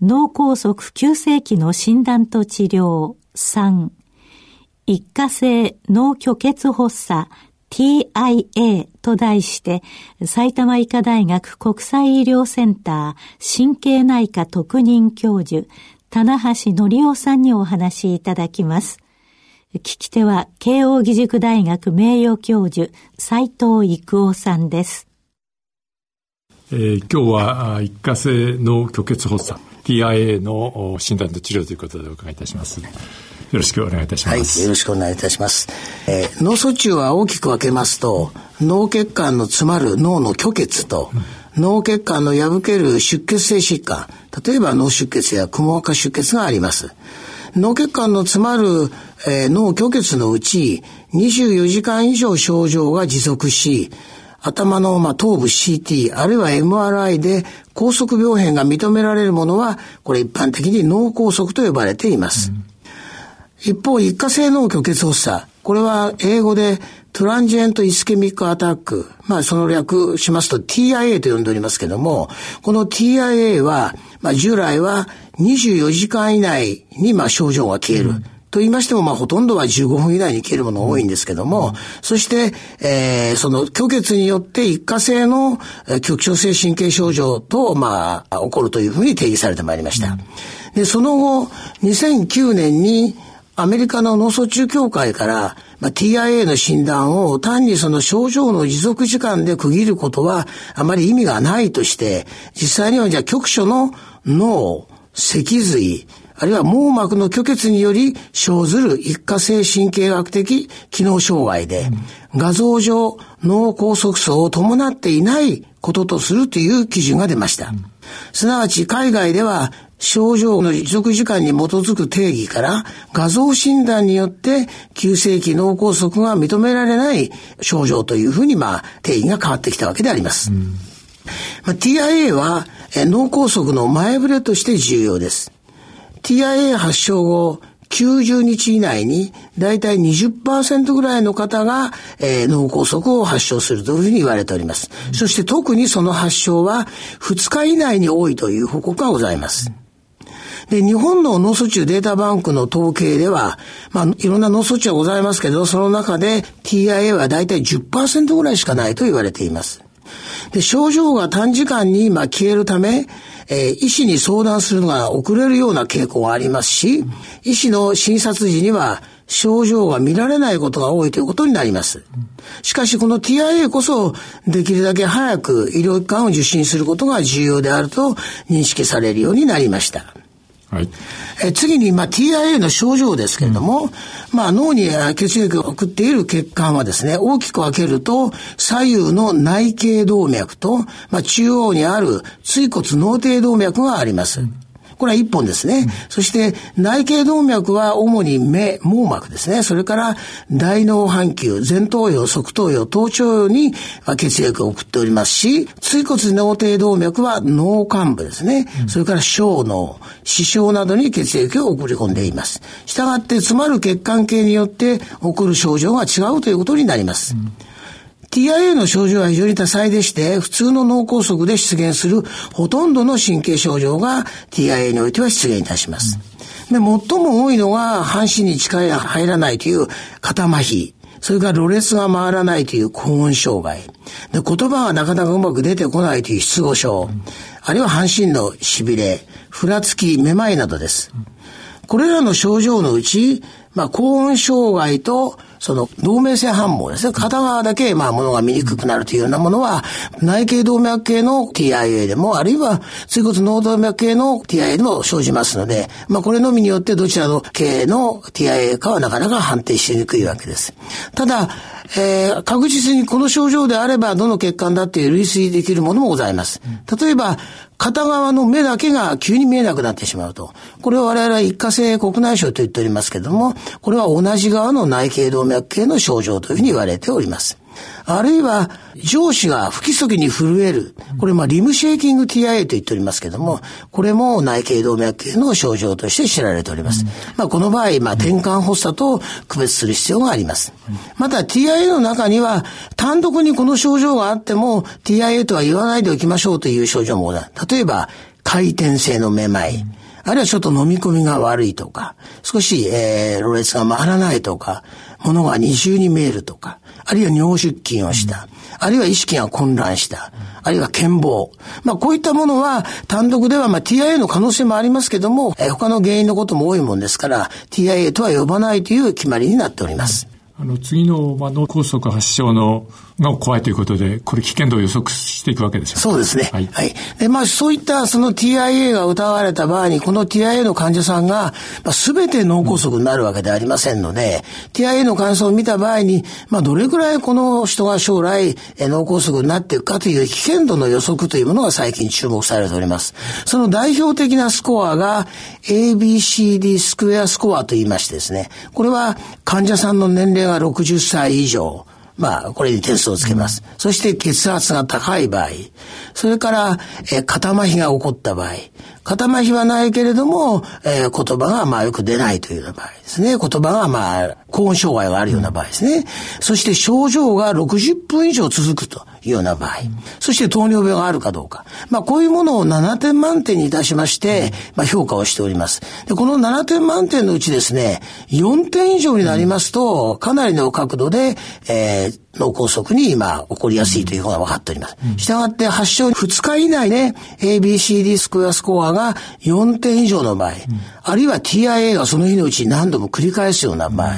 脳梗塞急性期の診断と治療3一過性脳虚血発作 TIA と題して、埼玉医科大学国際医療センター神経内科特任教授、棚橋則夫さんにお話しいただきます。聞き手は、慶應義塾大学名誉教授、斉藤育夫さんです。えー、今日は一過性脳虚血発作 TIA の診断と治療ということでお伺いいたします。よろしくお願いいたします。はい、よろしくお願いいたします。えー、脳卒中は大きく分けますと、脳血管の詰まる脳の虚血と、うん、脳血管の破ける出血性疾患、例えば脳出血やくも膜下出血があります。脳血管の詰まる、えー、脳虚血のうち24時間以上症状が持続し、頭の、まあ、頭部 CT、あるいは MRI で高速病変が認められるものは、これ一般的に脳梗塞と呼ばれています。うん一方、一過性脳虚血発作。これは英語でトランジエントイスケミックアタック。まあ、その略しますと TIA と呼んでおりますけども、この TIA は、まあ、従来は24時間以内に、まあ、症状が消える。うんと言いましても、まあ、ほとんどは15分以内に消えるもの多いんですけども、うん、そして、えー、その虚血によって一過性の局所性神経症状と、まあ、起こるというふうに定義されてまいりました。うん、で、その後、2009年に、アメリカの脳卒中協会から、まあ、TIA の診断を単にその症状の持続時間で区切ることはあまり意味がないとして、実際にはじゃあ局所の脳、脊髄、あるいは網膜の虚血により生ずる一過性神経学的機能障害で、画像上脳梗塞層を伴っていないこととするという基準が出ました。すなわち海外では症状の持続時間に基づく定義から画像診断によって急性期脳梗塞が認められない症状というふうにまあ定義が変わってきたわけであります。まあ、TIA は脳梗塞の前触れとして重要です。TIA 発症後90日以内にだいたい20%ぐらいの方が、えー、脳梗塞を発症するというふうに言われております。そして特にその発症は2日以内に多いという報告がございます。で、日本の脳卒中データバンクの統計では、まあ、いろんな脳卒中はございますけど、その中で TIA はだいたい10%ぐらいしかないと言われています。で、症状が短時間に、まあ、消えるため、えー、医師に相談するのが遅れるような傾向がありますし、医師の診察時には症状が見られないことが多いということになります。しかしこの TIA こそできるだけ早く医療機関を受診することが重要であると認識されるようになりました。はい、え次に、まあ、TIA の症状ですけれども、うん、まあ、脳に血液を送っている血管はですね、大きく分けると、左右の内頸動脈と、まあ、中央にある椎骨脳底動脈があります。うんこれは一本ですね。うん、そして内頸動脈は主に目、網膜ですね。それから大脳半球、前頭葉、側頭葉、頭頂葉に血液を送っておりますし、椎骨脳底動脈は脳幹部ですね。うん、それから小脳、視床などに血液を送り込んでいます。したがって詰まる血管系によって起こる症状が違うということになります。うん TIA の症状は非常に多彩でして、普通の脳梗塞で出現するほとんどの神経症状が TIA においては出現いたします。で、最も多いのが半身に力が入らないという肩麻痺。それから、ろれつが回らないという高音障害。で、言葉がなかなかうまく出てこないという失語症。あるいは半身の痺れ、ふらつき、めまいなどです。これらの症状のうち、まあ、高音障害とその動脈性反応ですね。片側だけ、まあ、物が見にくくなるというようなものは、内頸動脈系の TIA でも、あるいは、椎骨脳動脈系の TIA でも生じますので、まあ、これのみによってどちらの系の TIA かはなかなか判定しにくいわけです。ただ、えー、確実にこの症状であれば、どの血管だっていう類推できるものもございます。例えば、片側の目だけが急に見えなくなってしまうと。これは我々は一過性国内症と言っておりますけれども、これは同じ側の内頸動脈系の症状というふうに言われております。あるいは、上司が不規則に震える。これ、まあ、リムシェイキング TIA と言っておりますけども、これも内頸動脈系の症状として知られております。まあ、この場合、まあ、転換発作と区別する必要があります。また、TIA の中には、単独にこの症状があっても、TIA とは言わないでおきましょうという症状も例えば、回転性のめまい。あるいはちょっと飲み込みが悪いとか、少し、えー、ろれつが回らないとか、物が二重に見えるとか、あるいは尿出勤をした、あるいは意識が混乱した、あるいは健忘。まあこういったものは単独ではまあ TIA の可能性もありますけども、えー、他の原因のことも多いもんですから、TIA とは呼ばないという決まりになっております。あの、次の、脳梗塞発症のが怖いということで、これ危険度を予測していくわけですよそうですね。はい。はい。で、まあ、そういったその TIA が疑われた場合に、この TIA の患者さんが、まあ、全て脳梗塞になるわけではありませんので、うん、TIA の患者さんを見た場合に、まあ、どれくらいこの人が将来、え脳梗塞になっていくかという危険度の予測というものが最近注目されております。その代表的なスコアが ABCD スクエアスコアと言いましてですね、これは患者さんの年齢が60歳以上、まあ、これに点数をつけます。そして血圧が高い場合、それから、えー、肩麻痺が起こった場合、肩麻痺はないけれども、えー、言葉がまあよく出ないというような場合ですね。言葉がまあ、高音障害があるような場合ですね。そして症状が60分以上続くというような場合。そして糖尿病があるかどうか。まあこういうものを7点満点にいたしまして、まあ評価をしております。で、この7点満点のうちですね、4点以上になりますと、かなりの角度で、えー、脳梗塞に今起こりやすいということが分かっております。したがって発症2日以内で ABCD スクエアスコアが4点以上の場合、あるいは TIA がその日のうちに何度も繰り返すような場合、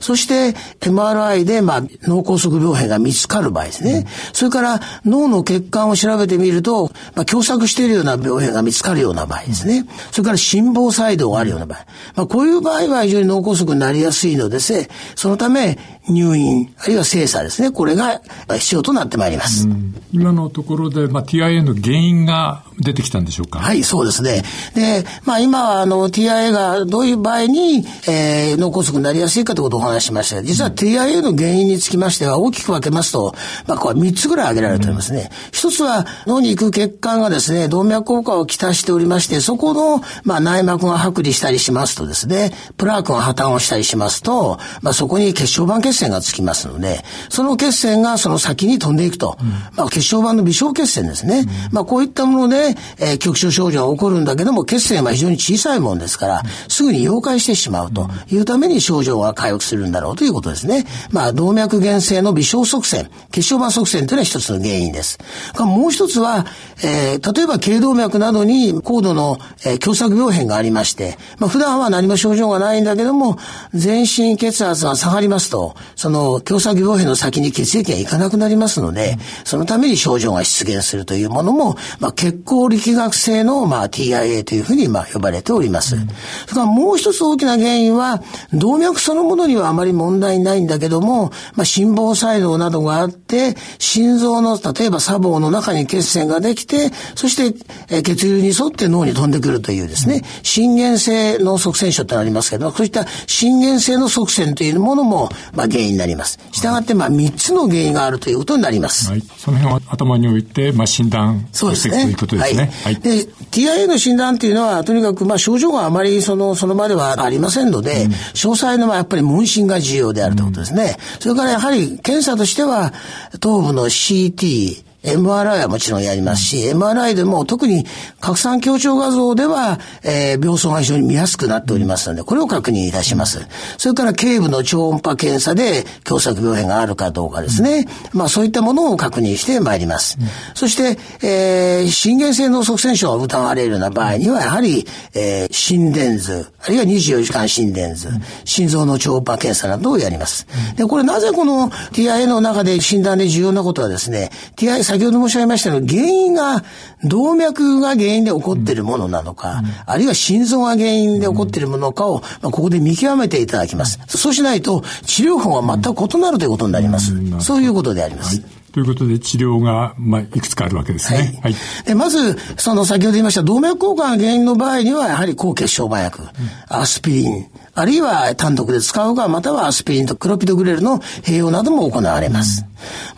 そして MRI でまあ脳梗塞病変が見つかる場合ですね。それから脳の血管を調べてみると、まあ、狭窄しているような病変が見つかるような場合ですね。それから心房細動があるような場合。まあ、こういう場合は非常に脳梗塞になりやすいのですね。そのため入院、あるいは精査ですですね。これが必要となってまいります。今のところで、まあ、TIA の原因が出てきたんでしょうか？はい、そうですね。で、まあ今はあの TIA がどういう場合に、えー、脳梗塞になりやすいかということをお話ししました。実は TIA の原因につきましては大きく分けますと、まあこれ3つぐらい挙げられておりますね。一、うん、つは脳に行く血管がですね、動脈硬化をきたしておりまして、そこの、まあ内膜が剥離したりしますとですね、プラークが破綻をしたりしますと、まあそこに血小板血栓がつきますので、その血栓がその先に飛んでいくと、うん、まあ血小板の微小血栓ですね。うん、まあこういったもので、えー、局所症状が起こるんだけども、血栓は非常に小さいもんですから、すぐに溶解してしまうというために症状が回復するんだろうということですね。まあ動脈原性の微小側栓、血小板側栓というのは一つの原因です。もう一つは、えー、例えば頸動脈などに高度の、えー、狭窄病変がありまして、まあ普段は何も症状がないんだけども、全身血圧が下がりますと、その狭窄病変の先に血液がいかなくなりますので、そのために症状が出現するというものも、まあ、血行力学性の、まあ、TIA というふうに、まあ、呼ばれております。それからもう一つ大きな原因は、動脈そのものにはあまり問題ないんだけども、まあ、心房細動などがあって、心臓の、例えば砂防の中に血栓ができて、そして、え血流に沿って脳に飛んでくるというですね、心原性脳側栓症ってありますけど、そういった心原性の側栓というものも、まあ、原因になります。したがって、まあ、3つの原因があるということになります。はい。その辺を頭に置いて、まあ、診断していくということですね。はい。はい、で、TIA の診断っていうのは、とにかく、まあ、症状があまり、その、その場ではありませんので、うん、詳細のはやっぱり問診が重要であるということですね。うん、それからやはり、検査としては、頭部の CT、MRI はもちろんやりますし、MRI でも特に拡散強調画像では、えー、病巣が非常に見やすくなっておりますので、これを確認いたします。それから頸部の超音波検査で狭窄病変があるかどうかですね。まあそういったものを確認してまいります。そして、えー、心原性脳側栓症が疑われるような場合には、やはり、えー、心電図、あるいは24時間心電図、心臓の超音波検査などをやります。で、これなぜこの TIA の中で診断で重要なことはですね、TIA 先ほど申し上げましたように、原因が、動脈が原因で起こっているものなのか、うん、あるいは心臓が原因で起こっているものかを、まあ、ここで見極めていただきます。そうしないと、治療法が全く異なるということになります。そういうことであります。はいとということで治療が、まあ、いくつかあるわけですね。はい。はい、でまず、その先ほど言いました動脈硬化が原因の場合には、やはり抗血小板薬、うん、アスピリン、あるいは単独で使うか、またはアスピリンとクロピドグレルの併用なども行われます。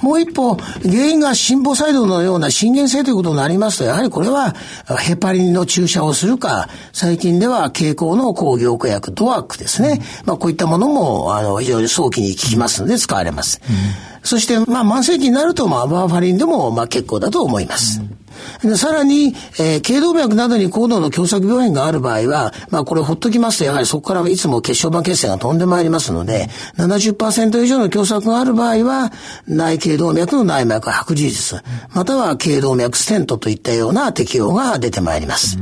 うん、もう一方、原因が心房細動のような心原性ということになりますと、やはりこれはヘパリンの注射をするか、最近では経口の抗凝固薬ドワックですね。うん、まあこういったものも、あの、非常に早期に効きますので使われます。そして、まあ慢性期になると、まあバーファリンでも、まあ結構だと思います。でさらに、えー、頸動脈などに高度の狭窄病変がある場合は、まあこれほっときますと、やはりそこからいつも血小板血栓が飛んでまいりますので、70%以上の狭窄がある場合は、内頸動脈の内膜白事術、または頸動脈ステントといったような適用が出てまいります。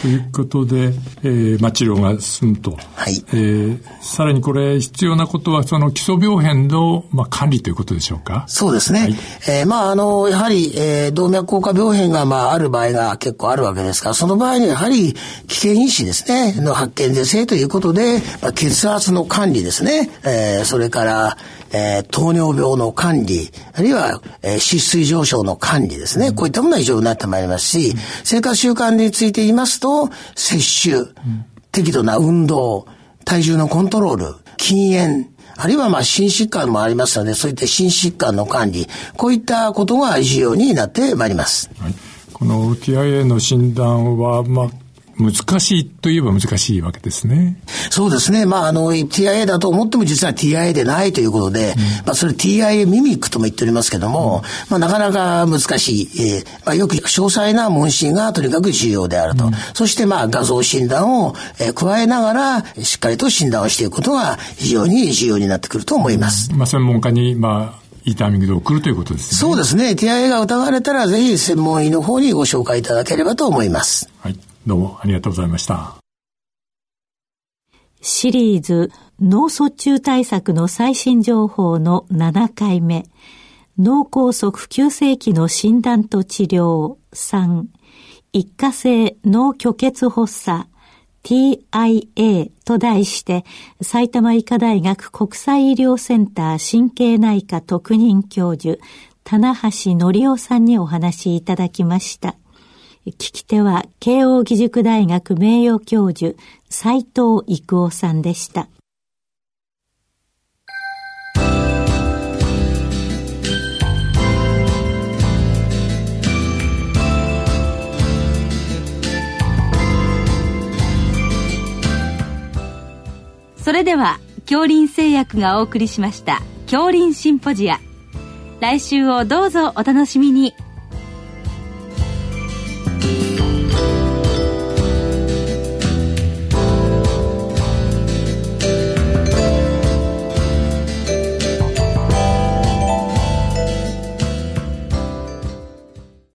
ということで、えー、まあ治療が進むと。はい。えー、さらにこれ必要なことは、その基礎病変の、まあ、管理ということでしょうか？そうですね。はい、えー、まああの、やはり、えー、動脈硬化病変が、まあ、ある場合が結構あるわけですから、その場合にやはり危険因子ですね、の発見是正ということで、まあ、血圧の管理ですね、えー、それから、えー、糖尿病の管理、あるいは、えー、脂質水上昇の管理ですね、うん、こういったものは異常になってまいりますし、うん、生活習慣について言いますと、摂取、うん、適度な運動、体重のコントロール、禁煙、あるいはまあ心疾患もありますので、そういった心疾患の管理、こういったことが重要になってまいります。はい、この TIA の診断は、まあ、難しいといえば難しいわけですね。そうですね。まあ、あの、TIA だと思っても実は TIA でないということで、うん、まあ、それ TIA ミミックとも言っておりますけども、うん、まあ、なかなか難しい、えー、まあ、よく詳細な問診がとにかく重要であると。うん、そして、まあ、画像診断を、えー、加えながら、しっかりと診断をしていくことが非常に重要になってくると思います。まあ、専門家に、まあ、いいタイミングで送るということですね。そうですね。TIA が疑われたら、ぜひ専門医の方にご紹介いただければと思います。はい。どうもありがとうございました。シリーズ脳卒中対策の最新情報の7回目。脳梗塞急性期の診断と治療3。一過性脳虚血発作 TIA と題して、埼玉医科大学国際医療センター神経内科特任教授、棚橋則夫さんにお話いただきました。聞き手は、慶應義塾大学名誉教授、斉藤育夫さんでした。それでは恐林製薬がお送りしました恐林シンポジア来週をどうぞお楽しみに